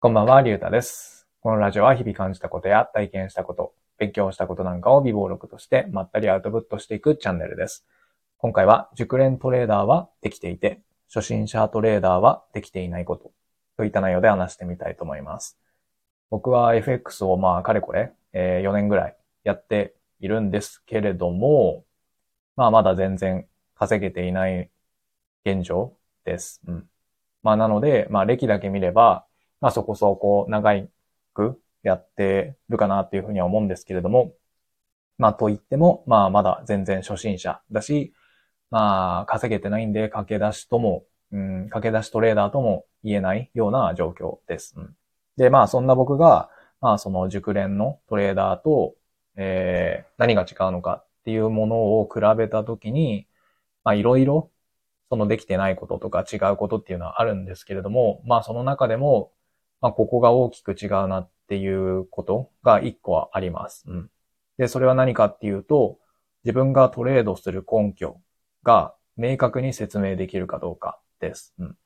こんばんは、りゅうたです。このラジオは日々感じたことや体験したこと、勉強したことなんかを微暴録としてまったりアウトプットしていくチャンネルです。今回は熟練トレーダーはできていて、初心者トレーダーはできていないことといった内容で話してみたいと思います。僕は FX をまあかれこれ、え4年ぐらいやっているんですけれども、まあまだ全然稼げていない現状です。うん。まあなので、まあ歴だけ見れば、まあそこそこ長くやってるかなっていうふうには思うんですけれども、まあと言っても、まあまだ全然初心者だし、まあ稼げてないんで駆け出しとも、うん、駆け出しトレーダーとも言えないような状況です。うん、で、まあそんな僕が、まあその熟練のトレーダーと、えー、何が違うのかっていうものを比べたときに、まあいろいろそのできてないこととか違うことっていうのはあるんですけれども、まあその中でも、まあここが大きく違うなっていうことが一個はあります。うん。で、それは何かっていうと、自分がトレードする根拠が明確に説明できるかどうかです。うん。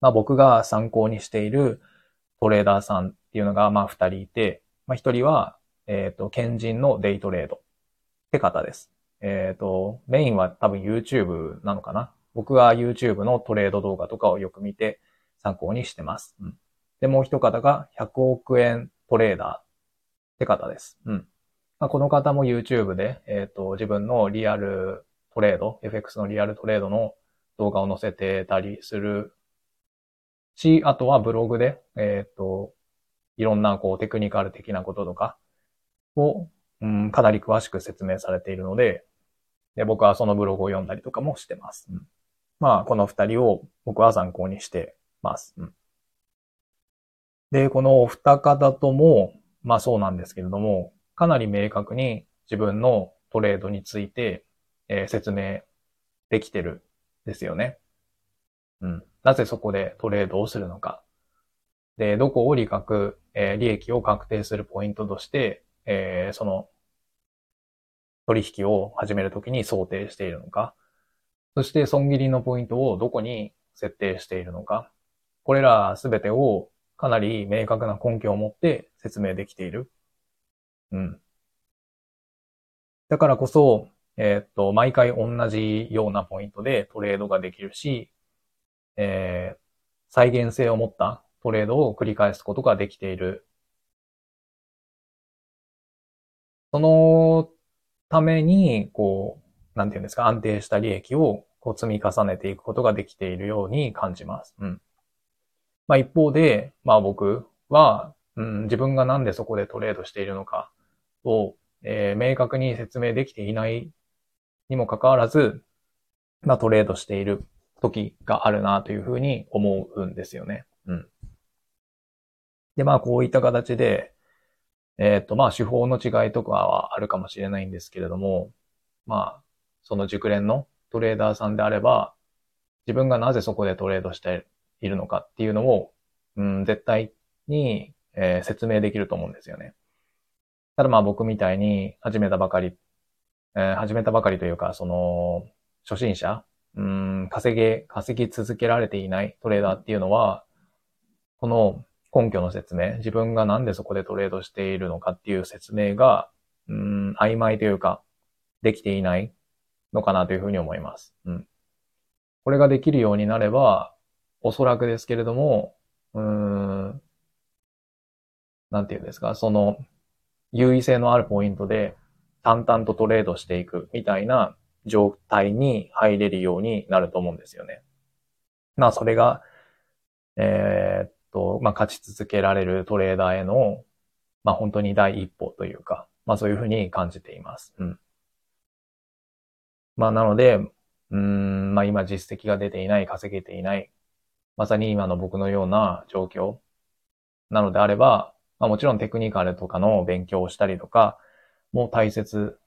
まあ僕が参考にしているトレーダーさんっていうのがまあ二人いて、まあ一人は、えっ、と、賢人のデイトレードって方です。えっ、と、メインは多分 YouTube なのかな。僕は YouTube のトレード動画とかをよく見て参考にしてます。うん。で、もう一方が100億円トレーダーって方です。うん。まあ、この方も YouTube で、えっ、と、自分のリアルトレード、FX のリアルトレードの動画を載せてたりするし、あとはブログで、えっ、と、いろんなこうテクニカル的なこととかを、うん、かなり詳しく説明されているので、で僕はそのブログを読んだりとかもしてます。うん、まあ、この二人を僕は参考にしてます。うん、で、このお二方とも、まあそうなんですけれども、かなり明確に自分のトレードについて、えー説明できてるですよね。うん。なぜそこでトレードをするのか。で、どこを利確、えー利益を確定するポイントとして、えーその取引を始めるときに想定しているのか。そして損切りのポイントをどこに設定しているのか。これらすべてをかなり明確な根拠を持って説明できている。うん。だからこそ、えーっと、毎回同じようなポイントでトレードができるし、えー再現性を持ったトレードを繰り返すことができている。そのために、こう、なんていうんですか、安定した利益をこう積み重ねていくことができているように感じます。うん。まあ一方で、まあ僕は、うん、自分がなんでそこでトレードしているのかを、えー明確に説明できていないにもかかわらず、まあトレードしている時があるなというふうに思うんですよね。うん。で、まあこういった形で、えっ、と、まあ手法の違いとかはあるかもしれないんですけれども、まあ、その熟練のトレーダーさんであれば、自分がなぜそこでトレードしているのかっていうのを、うん、絶対に、えー説明できると思うんですよね。ただまあ僕みたいに始めたばかり、えー始めたばかりというか、その、初心者、うん、稼げ、稼ぎ続けられていないトレーダーっていうのは、この根拠の説明、自分がなんでそこでトレードしているのかっていう説明が、うん、曖昧というか、できていないのかなというふうに思います。うん。これができるようになれば、おそらくですけれども、うーん、なんていうんですか、その、優位性のあるポイントで淡々とトレードしていくみたいな状態に入れるようになると思うんですよね。まあ、それが、えーっと、まあ、勝ち続けられるトレーダーへの、まあ、本当に第一歩というか、まあ、そういうふうに感じています。うん。まあ、なので、うーん、まあ、今実績が出ていない、稼げていない、まさに今の僕のような状況なのであれば、まあ、もちろんテクニカルとかの勉強をしたりとかも大切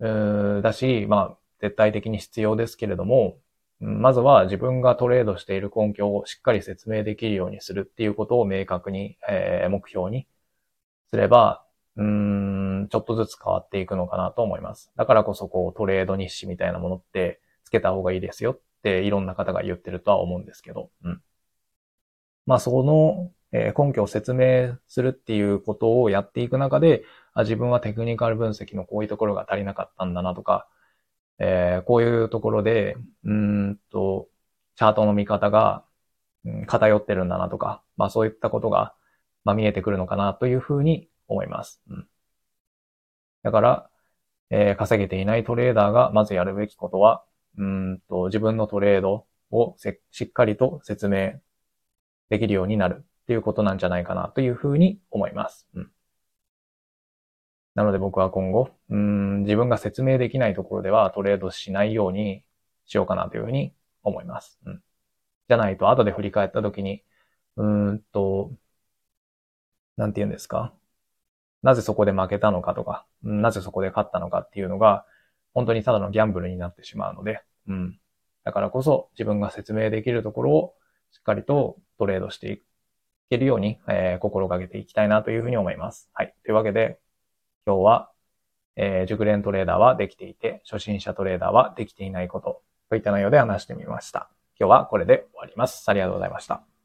だし、まあ、絶対的に必要ですけれども、まずは自分がトレードしている根拠をしっかり説明できるようにするっていうことを明確に、えー目標にすれば、うん、ちょっとずつ変わっていくのかなと思います。だからこそこうトレード日誌みたいなものってつけた方がいいですよっていろんな方が言ってるとは思うんですけど、うん。まあその、え根拠を説明するっていうことをやっていく中で、あ自分はテクニカル分析のこういうところが足りなかったんだなとか、えー、こういうところで、うんと、チャートの見方が、うん、偏ってるんだなとか、まあそういったことが、まあ見えてくるのかなというふうに思います。うん、だから、えー、稼げていないトレーダーがまずやるべきことは、うんと、自分のトレードをしっかりと説明できるようになるっていうことなんじゃないかなというふうに思います。うん、なので僕は今後、うん自分が説明できないところではトレードしないようにしようかなというふうに思います。うん、じゃないと後で振り返った時に、うんと、なんて言うんですか？なぜそこで負けたのかとか、なぜそこで勝ったのかっていうのが、本当にただのギャンブルになってしまうので、うん。だからこそ自分が説明できるところをしっかりとトレードしていけるように、えー、心がけていきたいなというふうに思います。はい。というわけで、今日は、えー、熟練トレーダーはできていて、初心者トレーダーはできていないことといった内容で話してみました。今日はこれで終わります。ありがとうございました。